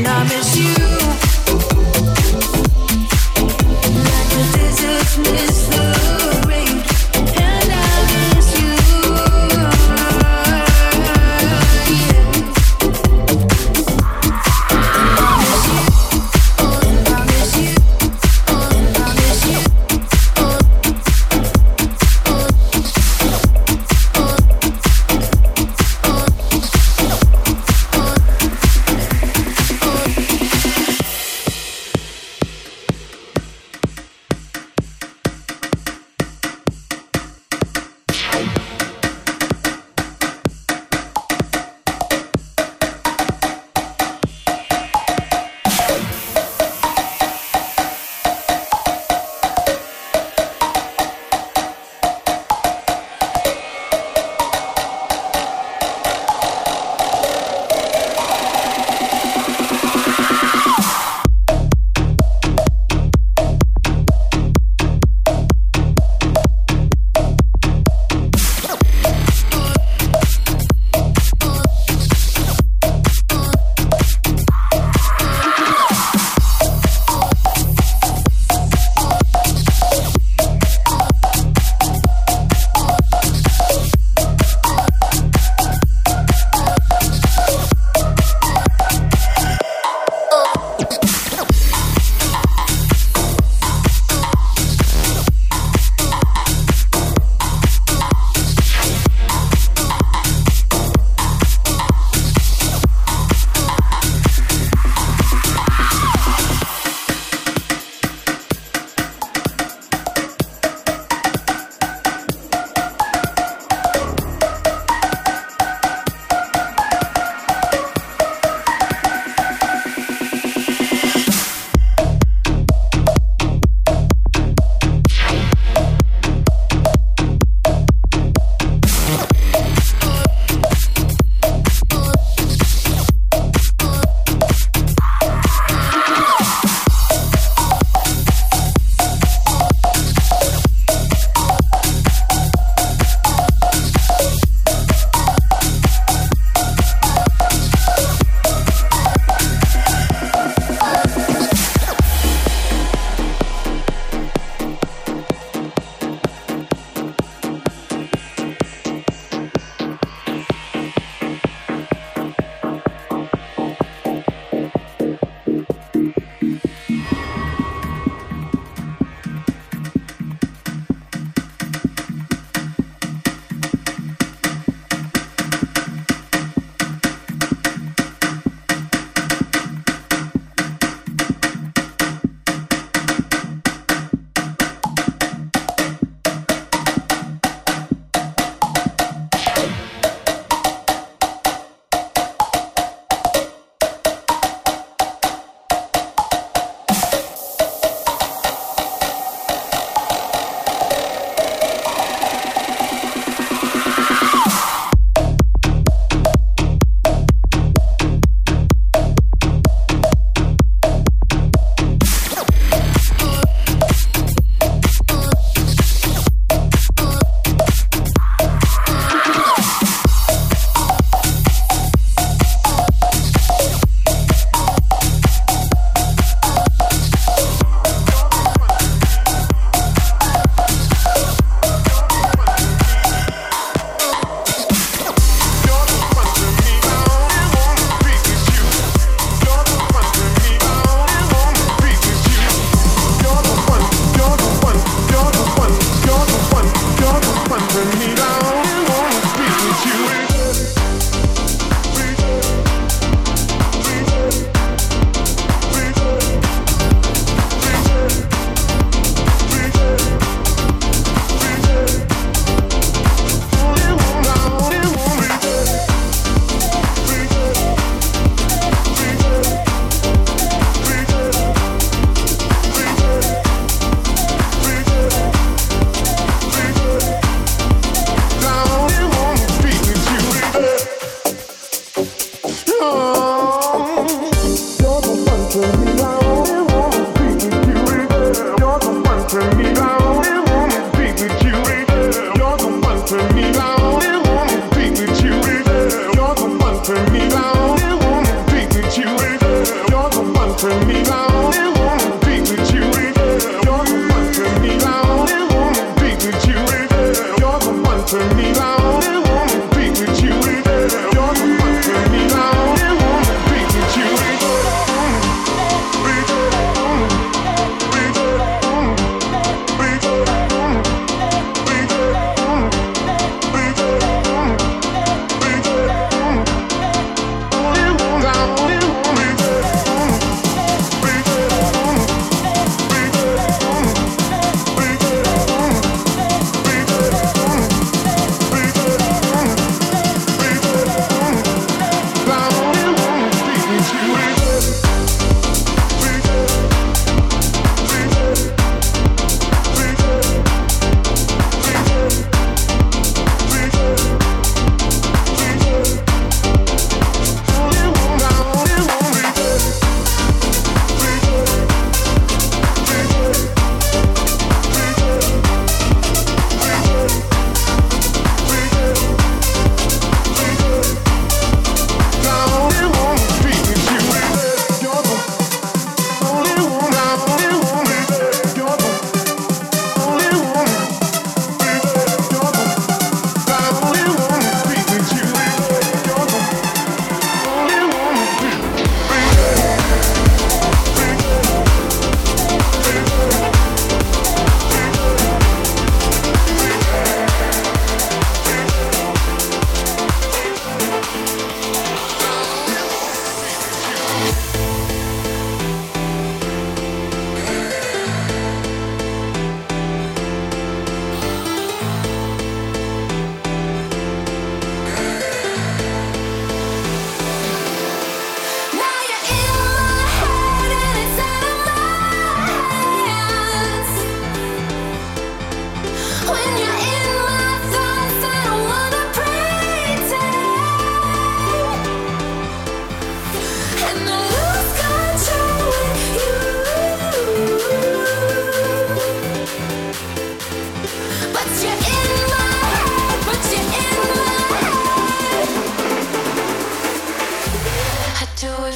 and I miss you.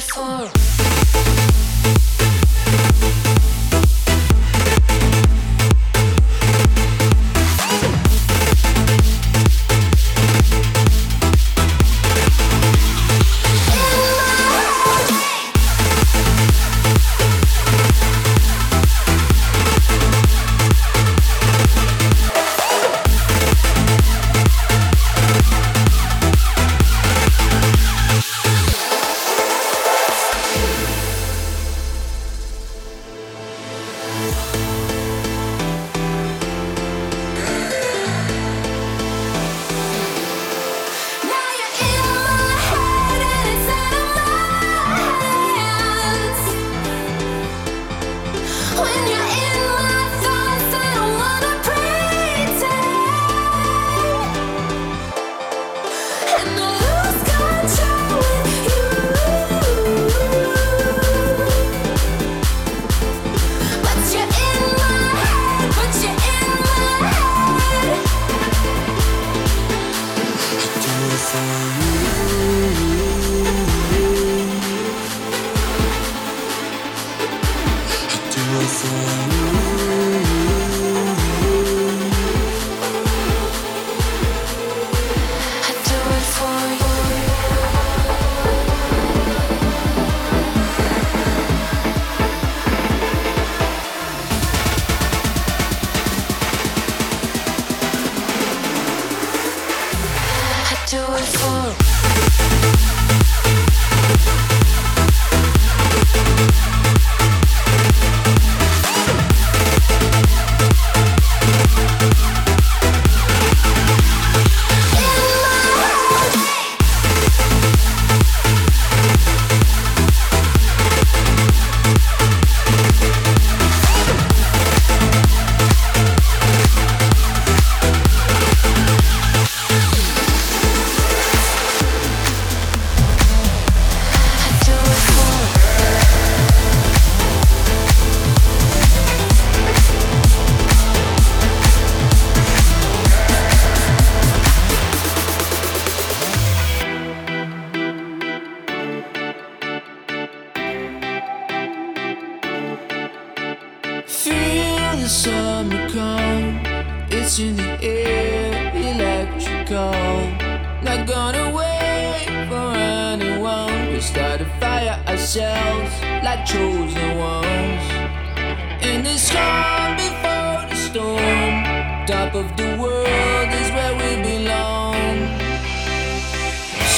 for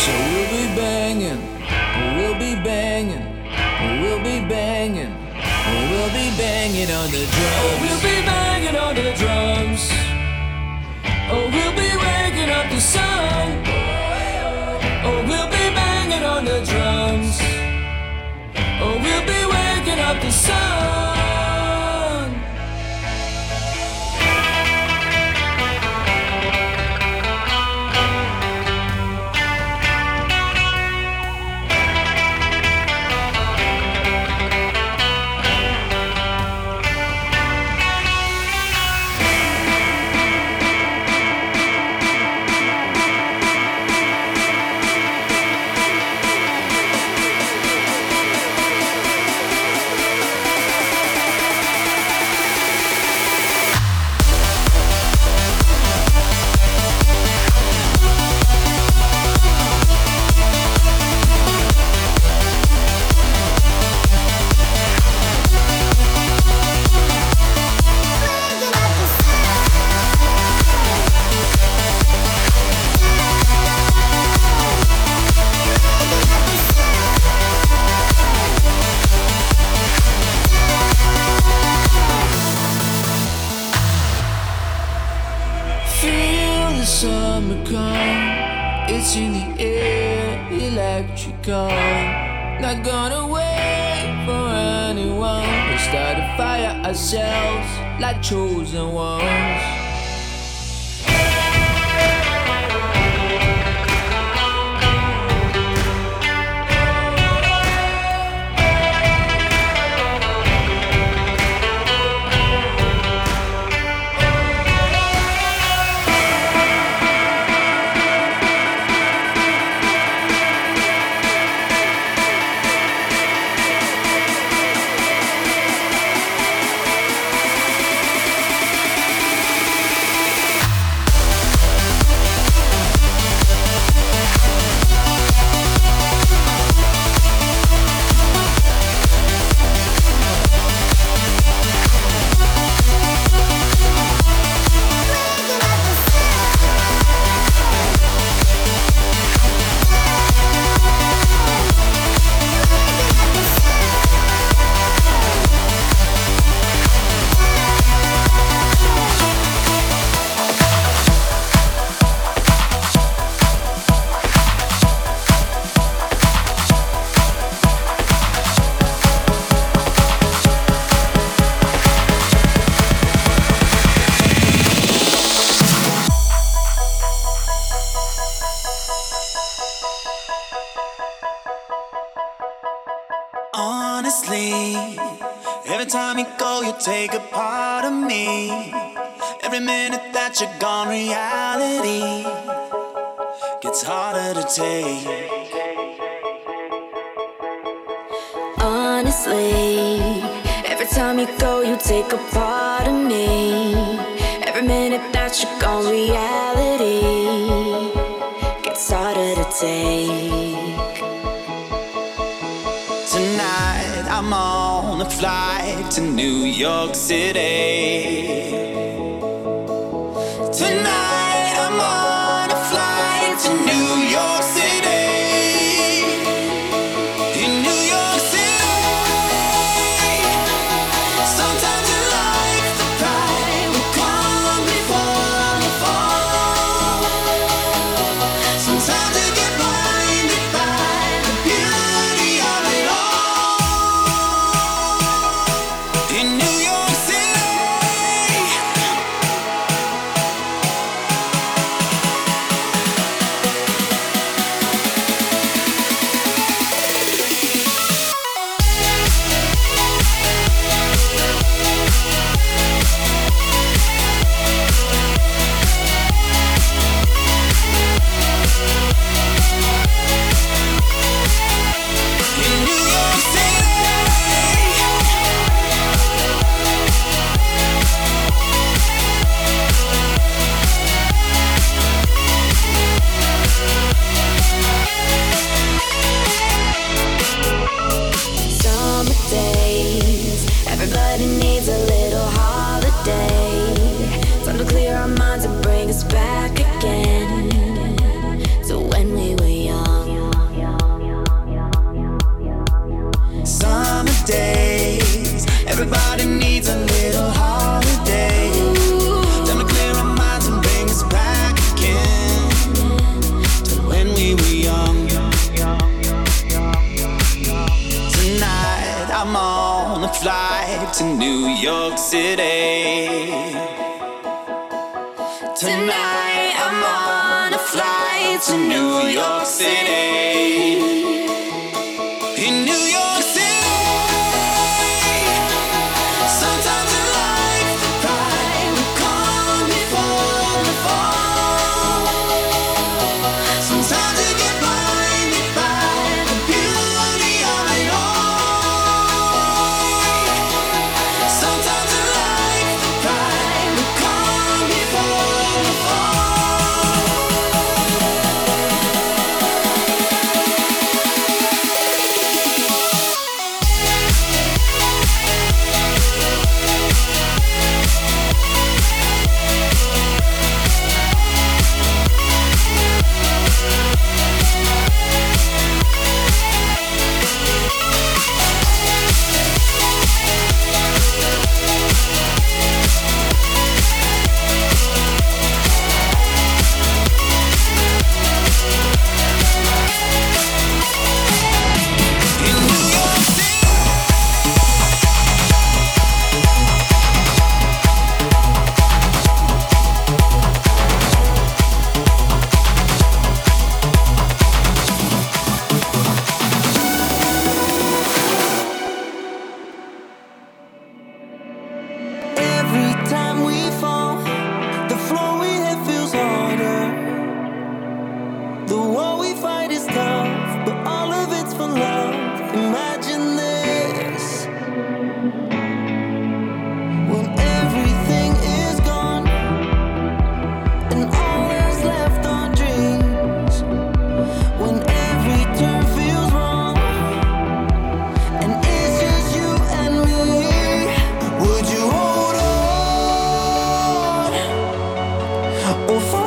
So we'll be banging, we'll be banging, we'll be banging, we'll be banging on the drums. Oh, we'll be banging on the drums. Oh, we'll be waking up the sun. Oh, we'll be banging on the drums. Oh, we'll be waking up the sun. It's in the air, electrical. Not gonna wait for anyone. We start a fire ourselves like chosen ones. honestly. Every time you go, you take a part of me. Every minute that you're gone, reality gets harder to take. Honestly, every time you go, you take a part of me. Every minute that you're gone, reality gets harder to take. I'm on a flight to New York City. Tonight I'm on a flight to New York City. O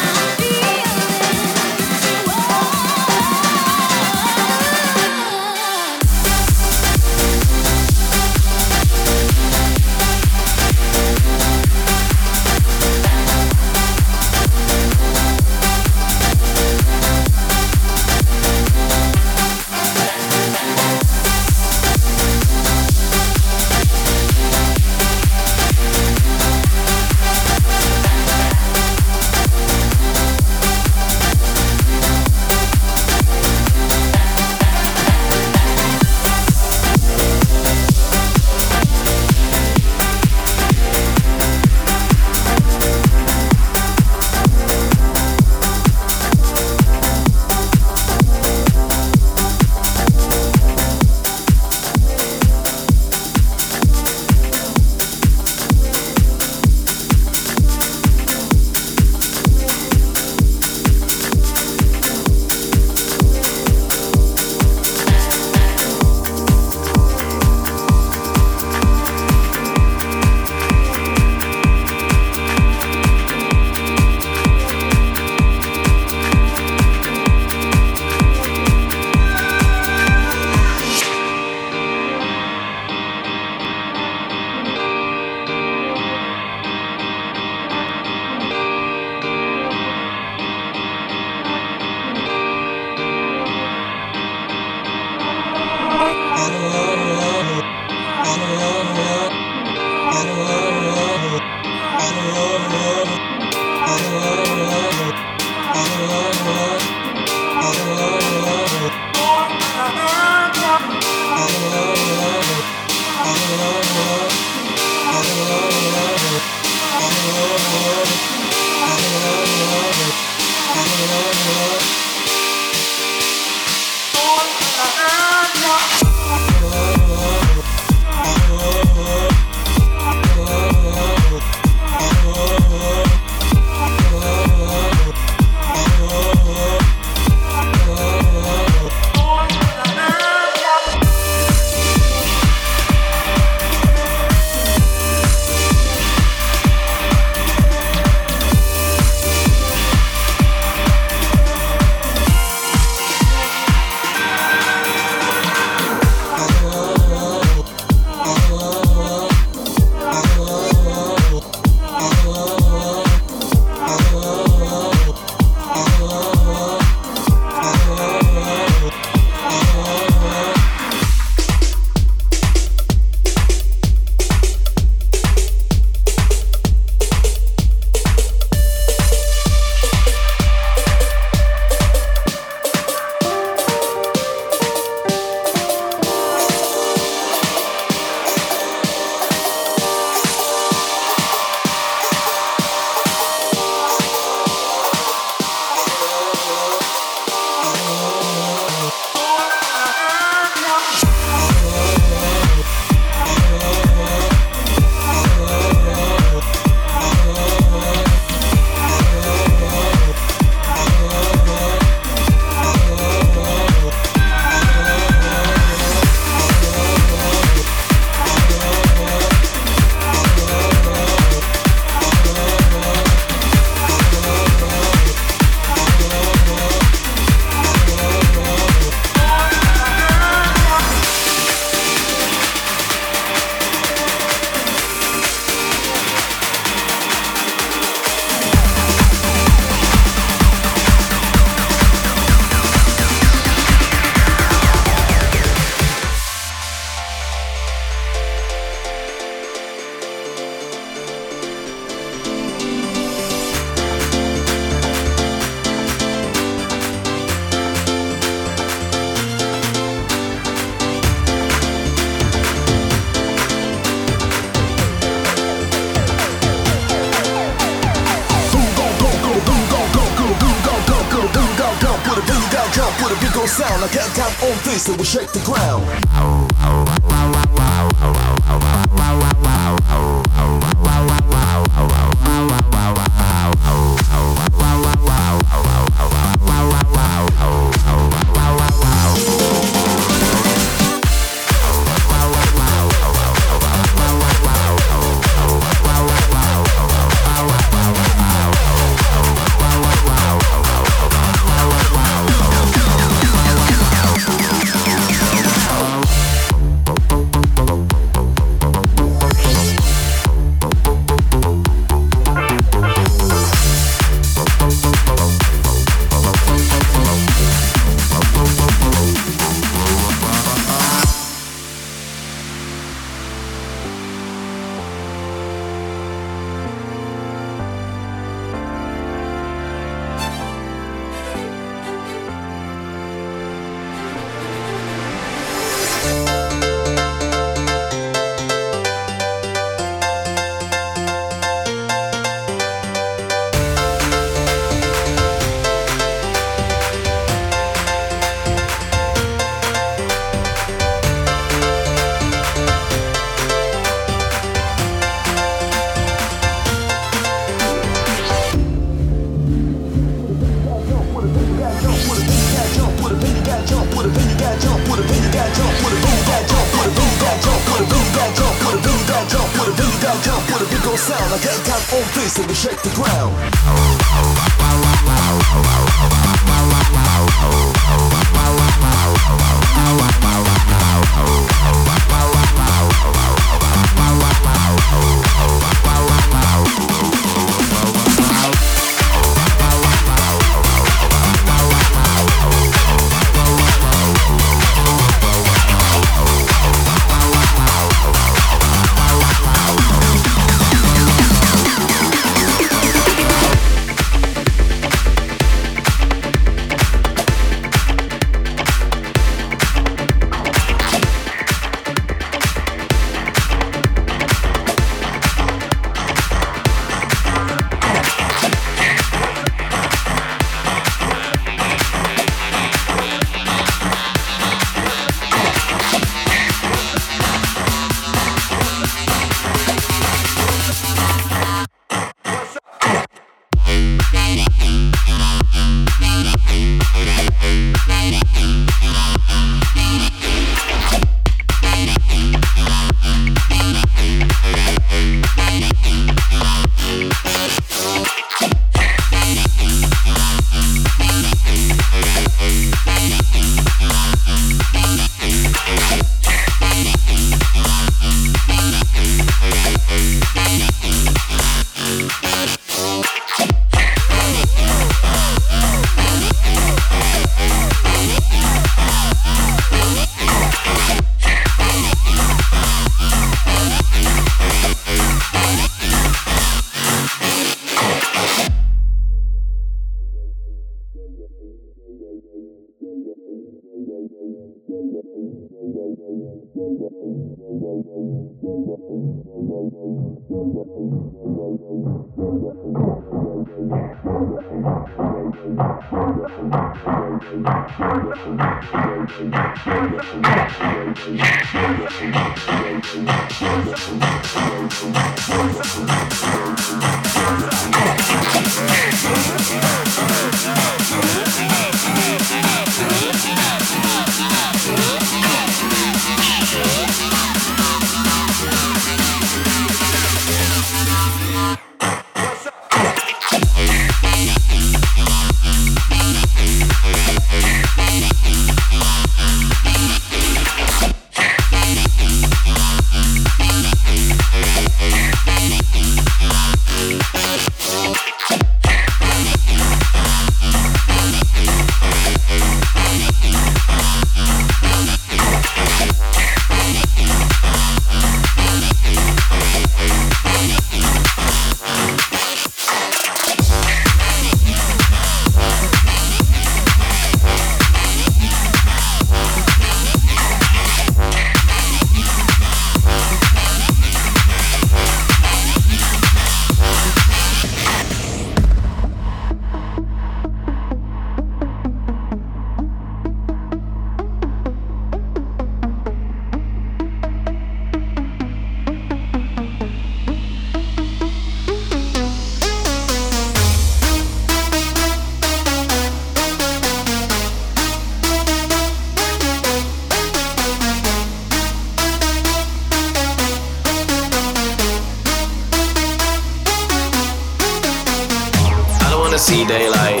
see daylight.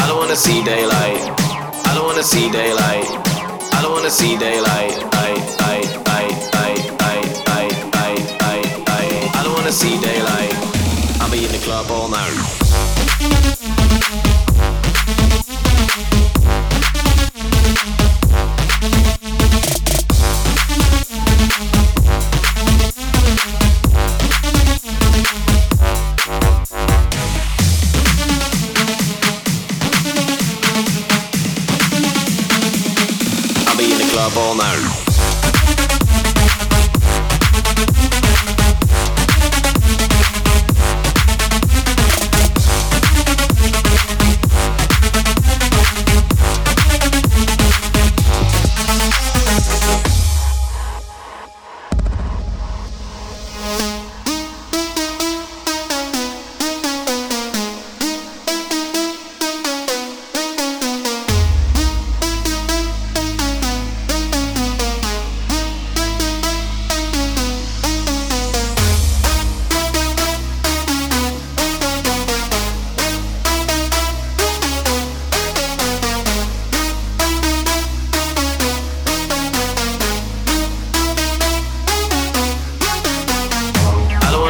I don't wanna see daylight. I don't wanna see daylight. I don't wanna see daylight. I I I I I I I I I I don't wanna see daylight. I'll be in the club all night.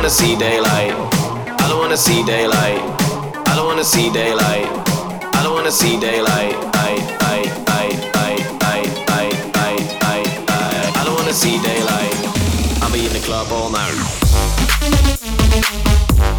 Wanna see daylight. I don't wanna see daylight. I don't wanna see daylight. I don't wanna see daylight. I, I, I, I, I, I, I, I, I. I don't wanna see daylight. I'll be in the club all night. I'll be in the club all night.